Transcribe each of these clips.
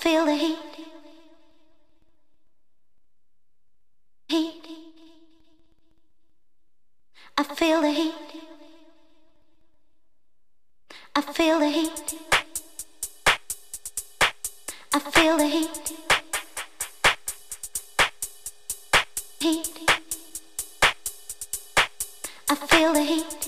feel the heat. Heat. I feel the heat. I feel the heat. I feel the heat. Heat. I feel the heat.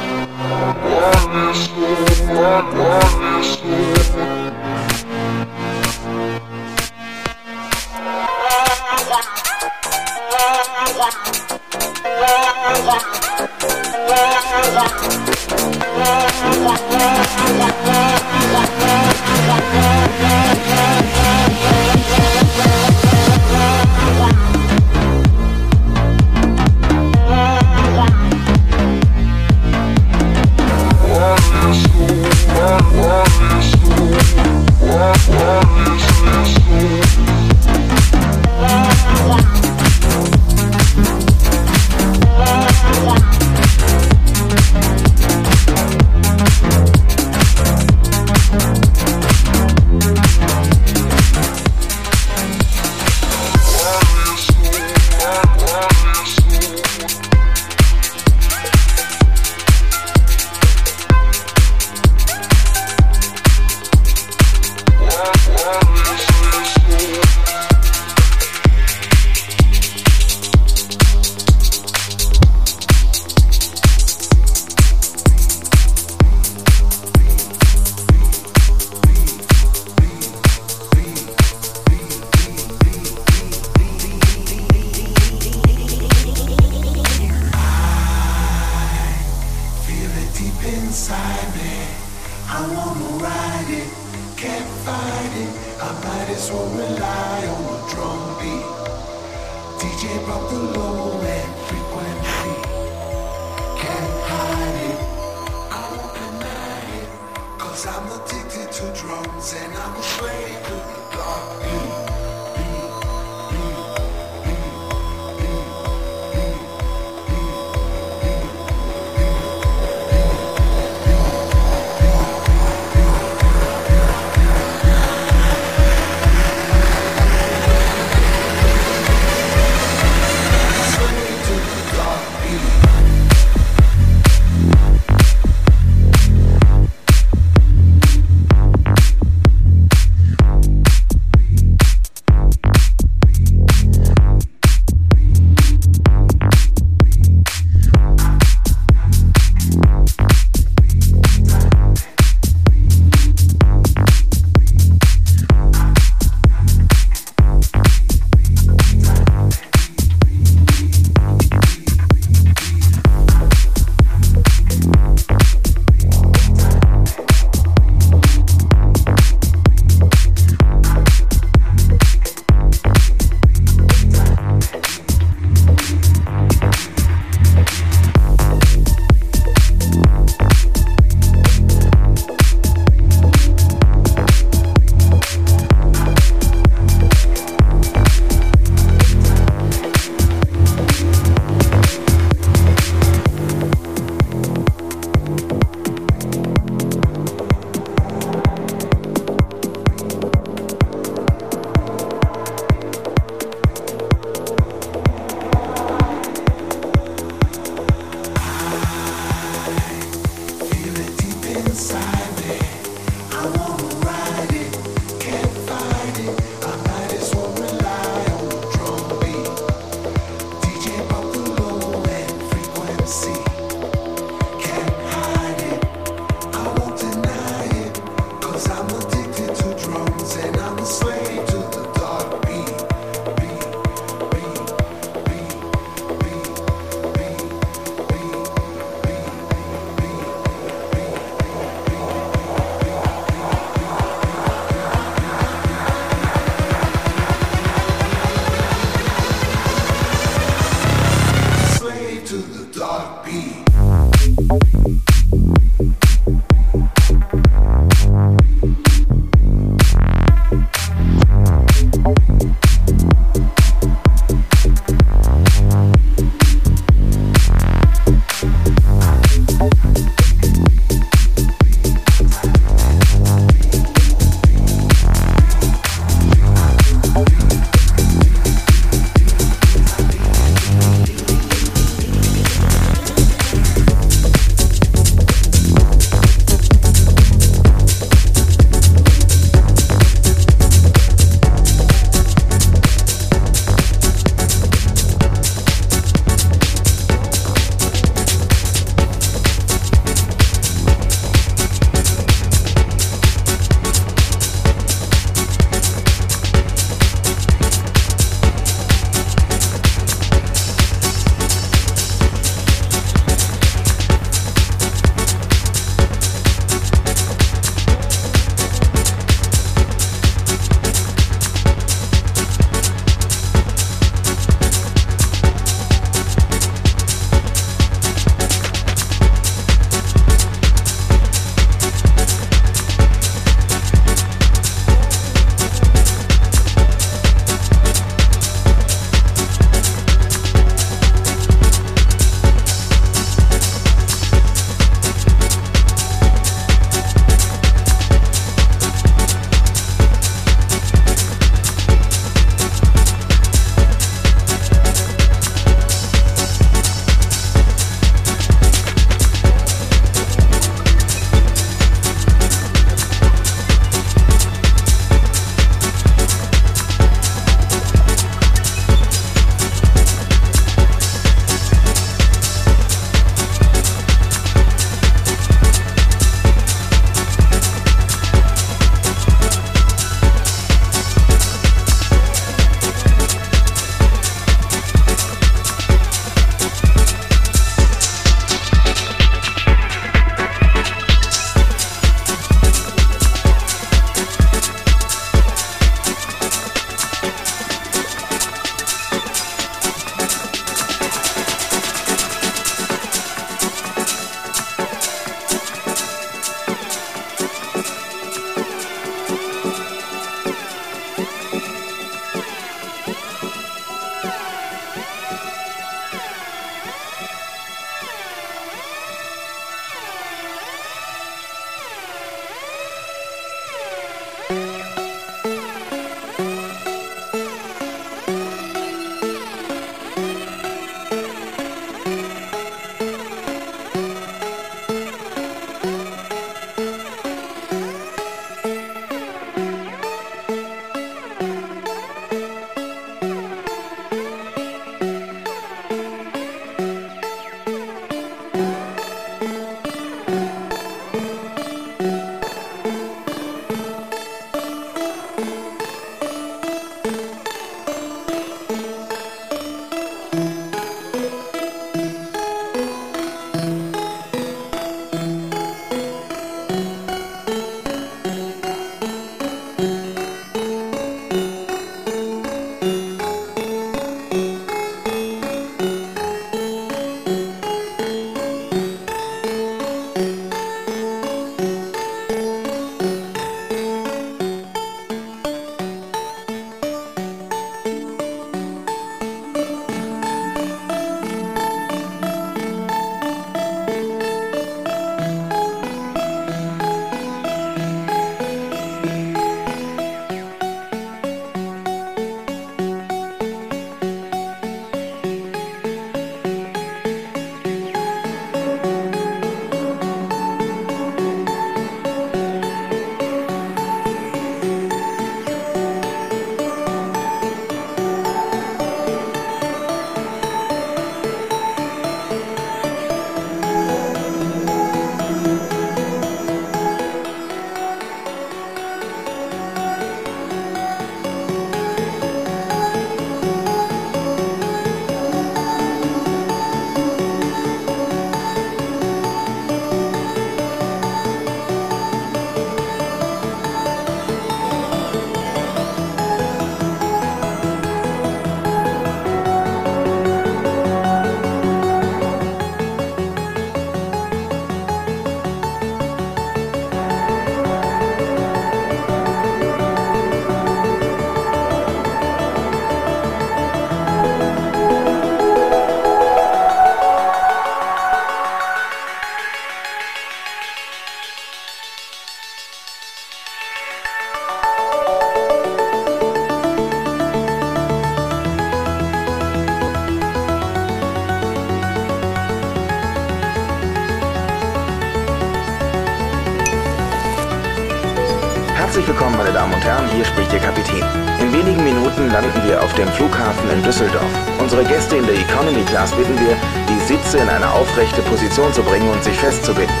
Position zu bringen und sich festzubinden.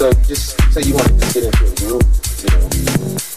so just say you want to get into a room, you know.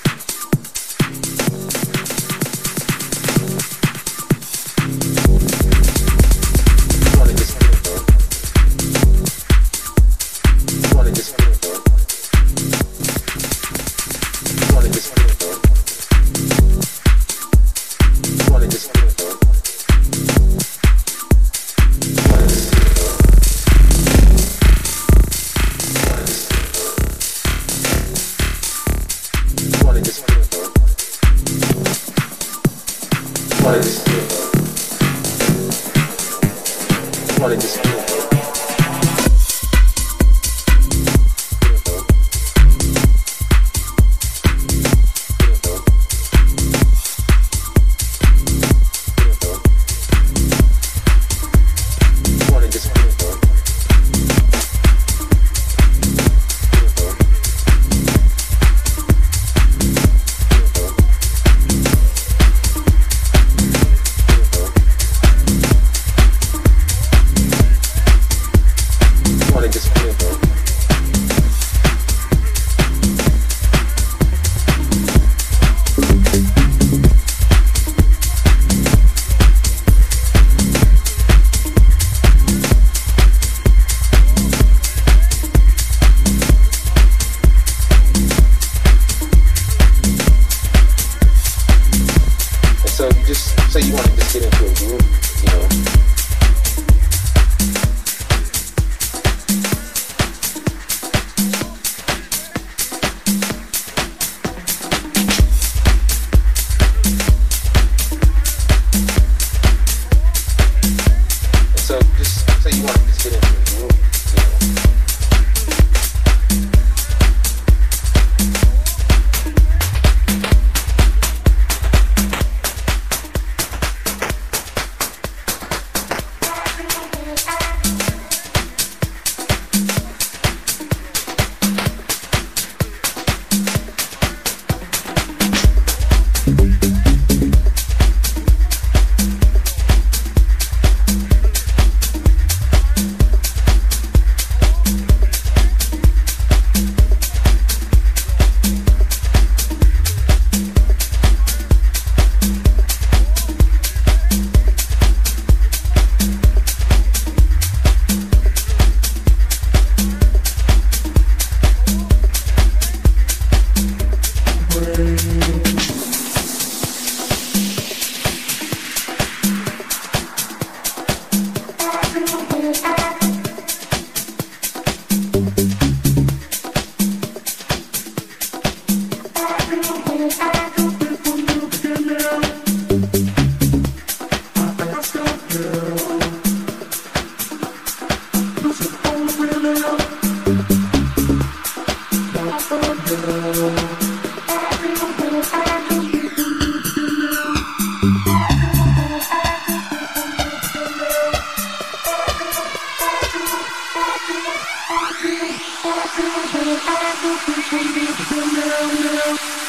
Down, down, down.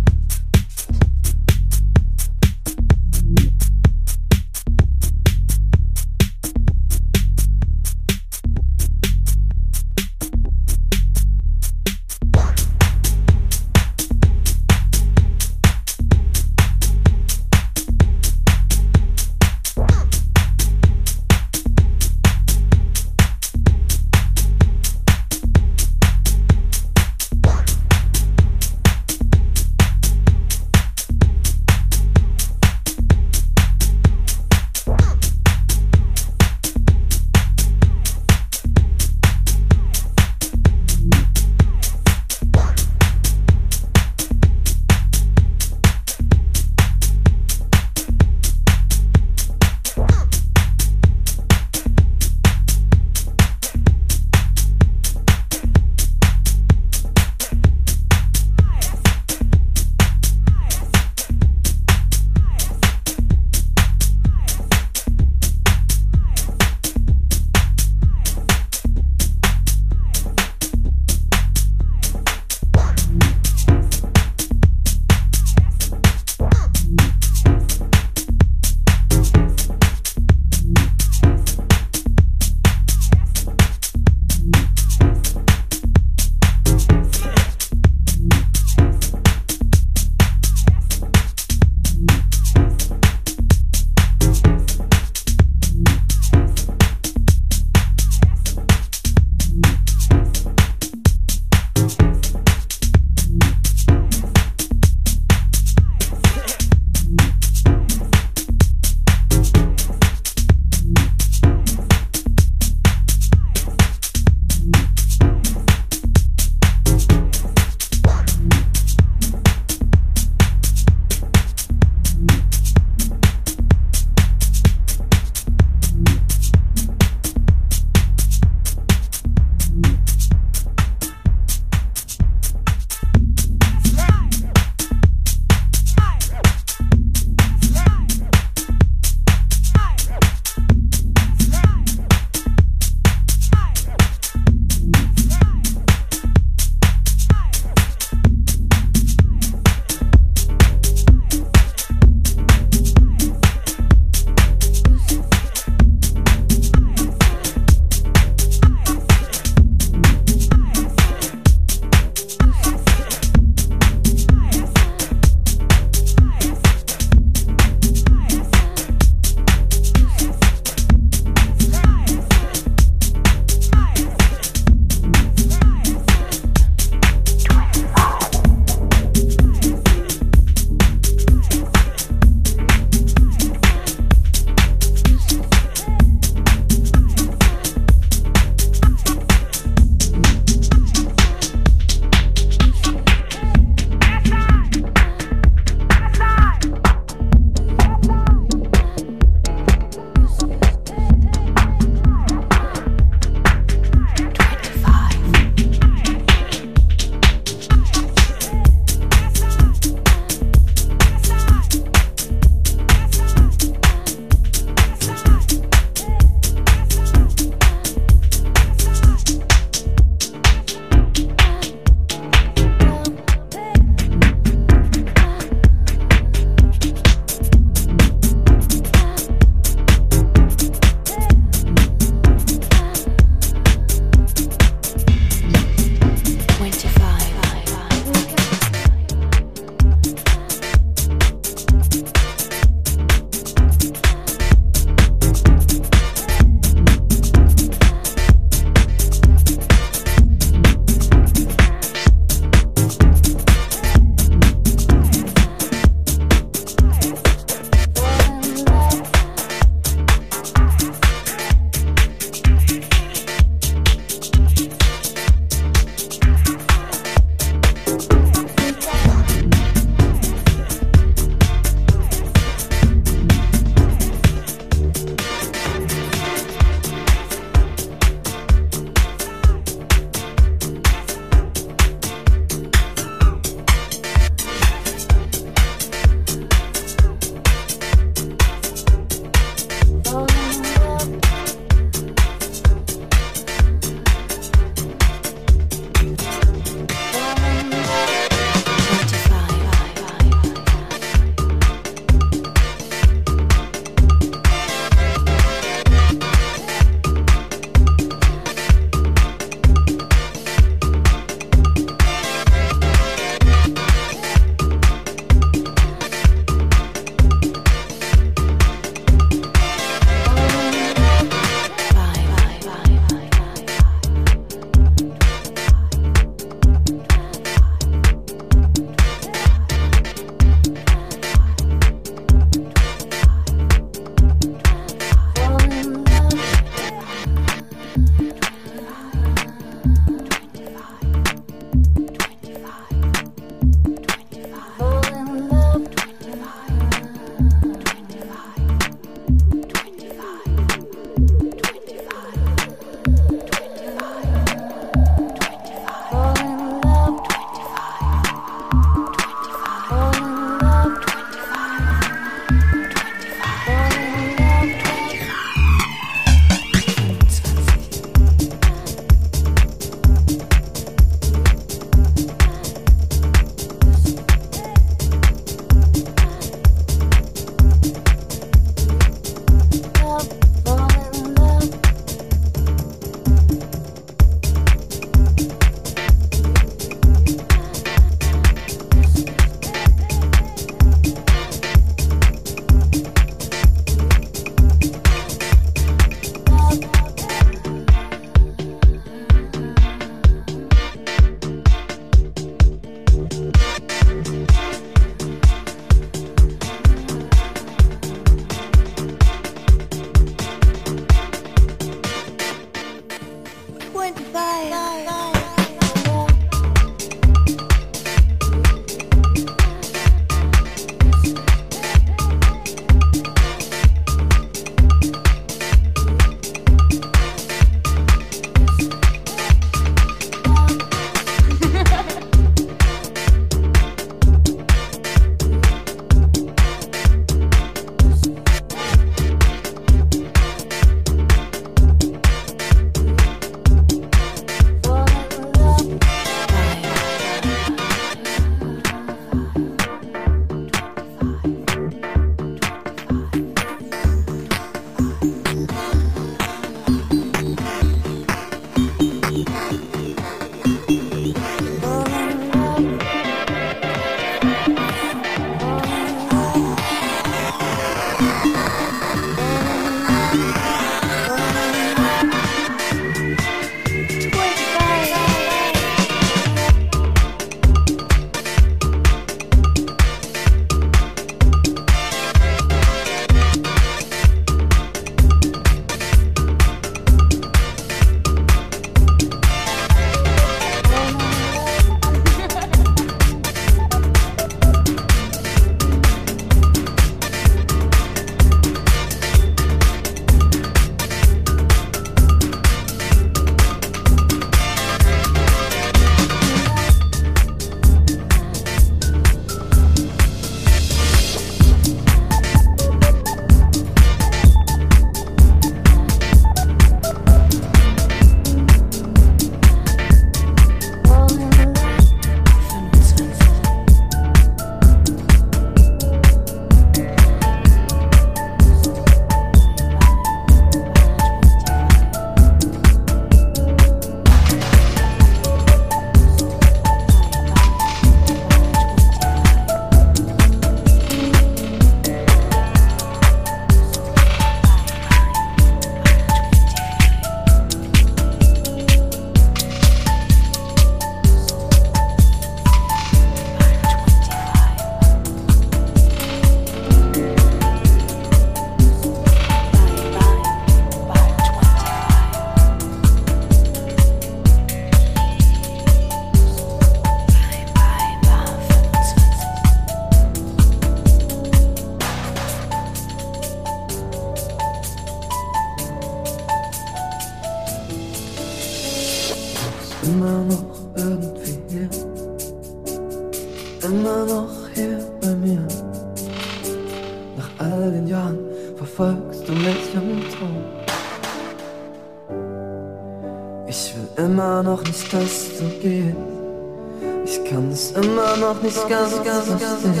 goes, goes, goes, goes, goes, goes, goes,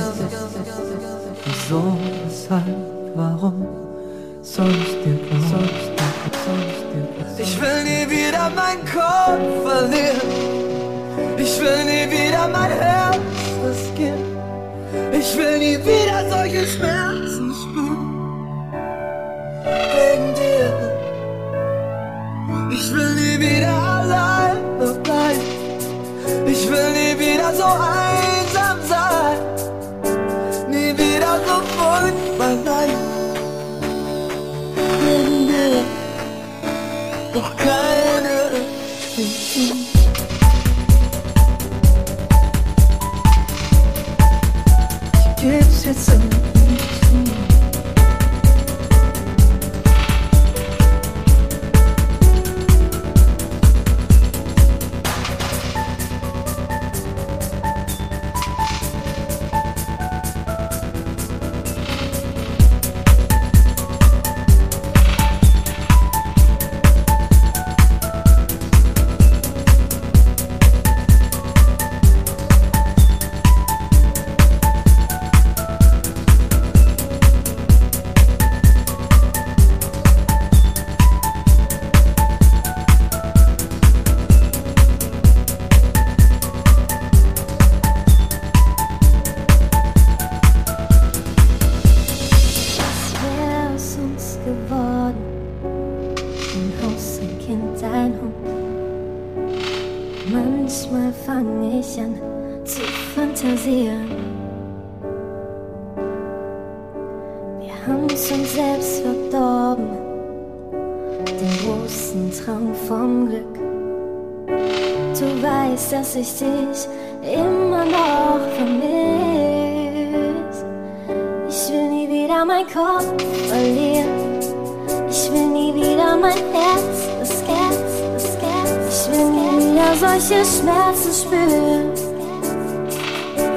Manchmal fange ich an zu fantasieren. Wir haben's uns selbst verdorben, den großen Traum vom Glück. Du weißt, dass ich dich immer noch vermiss. Ich will nie wieder mein Kopf verlieren. Solche Schmerzen spüren.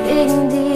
Wegen dir,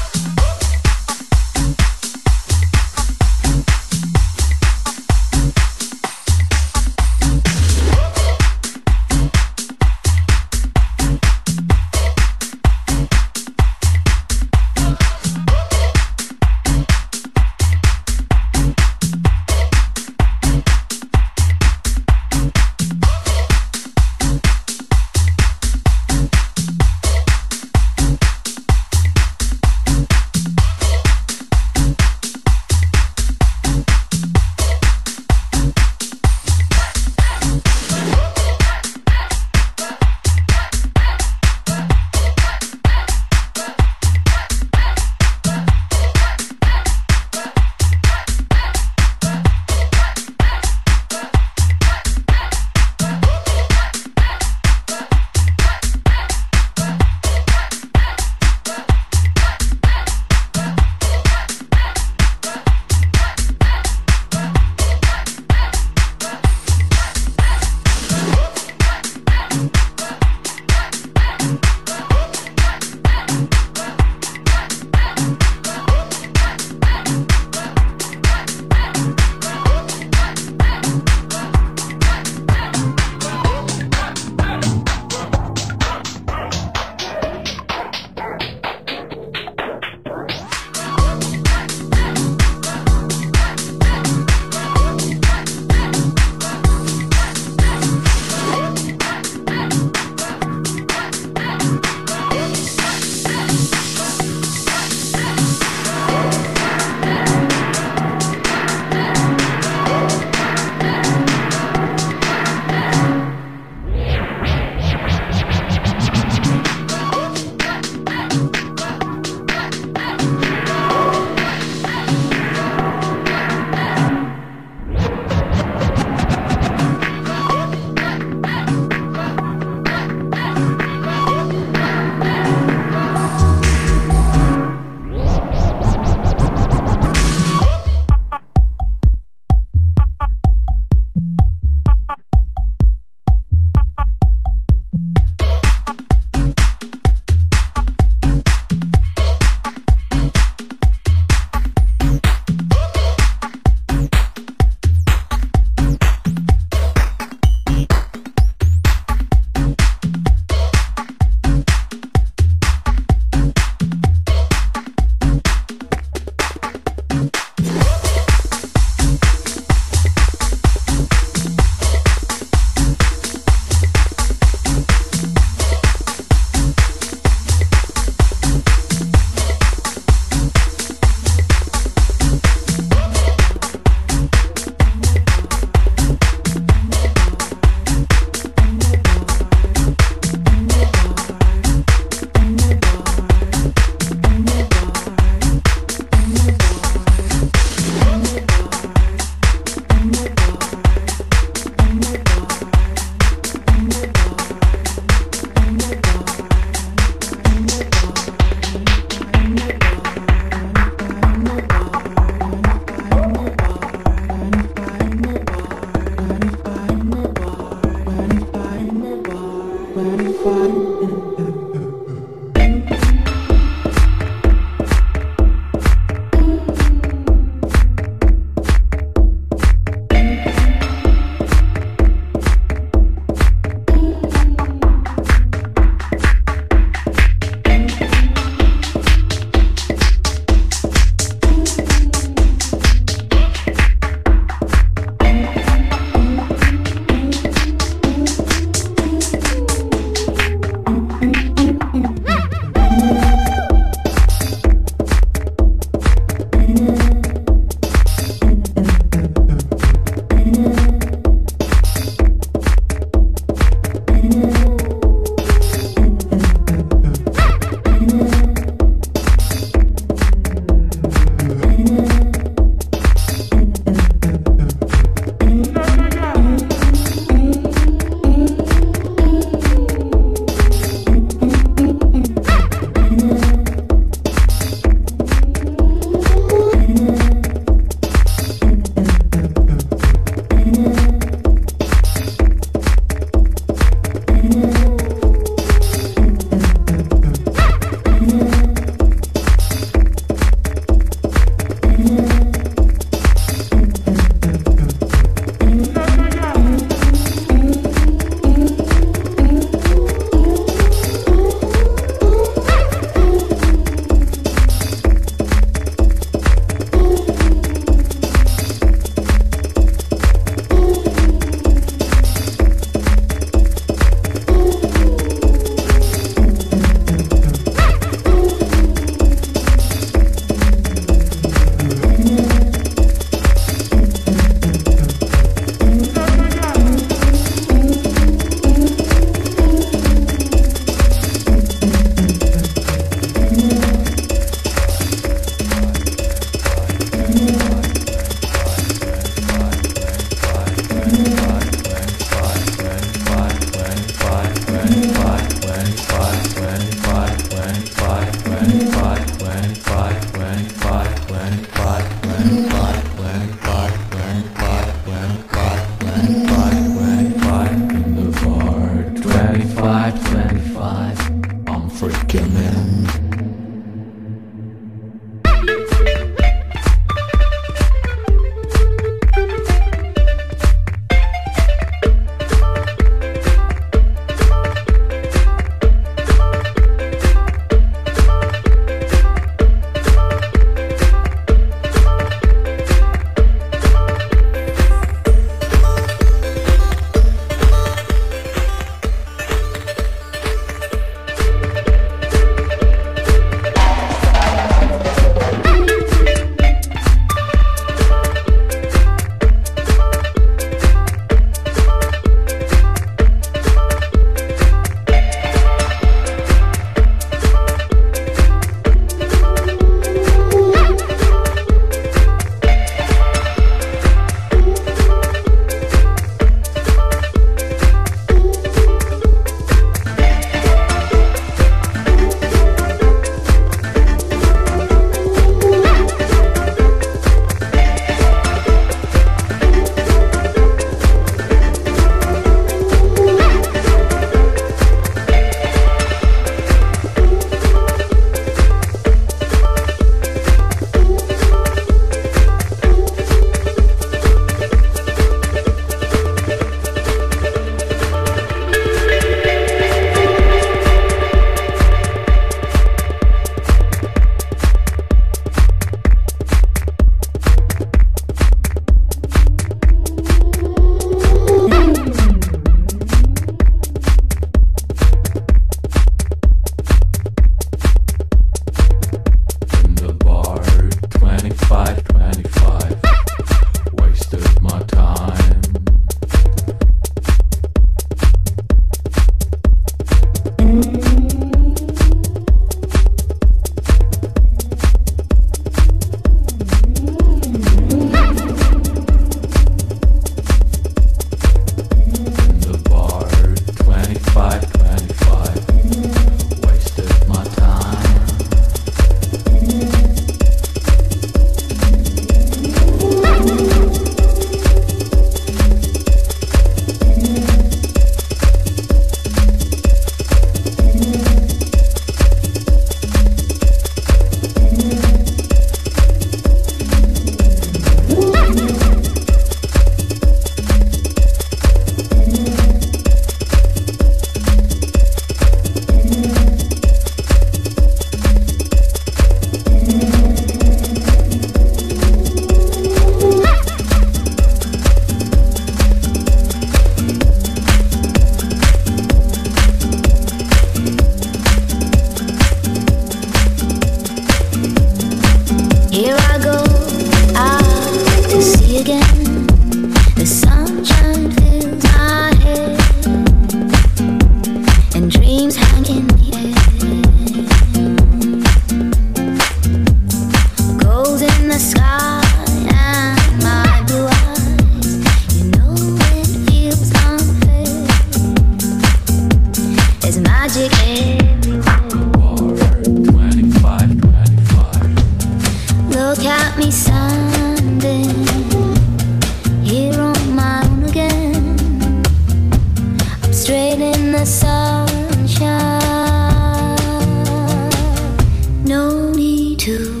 too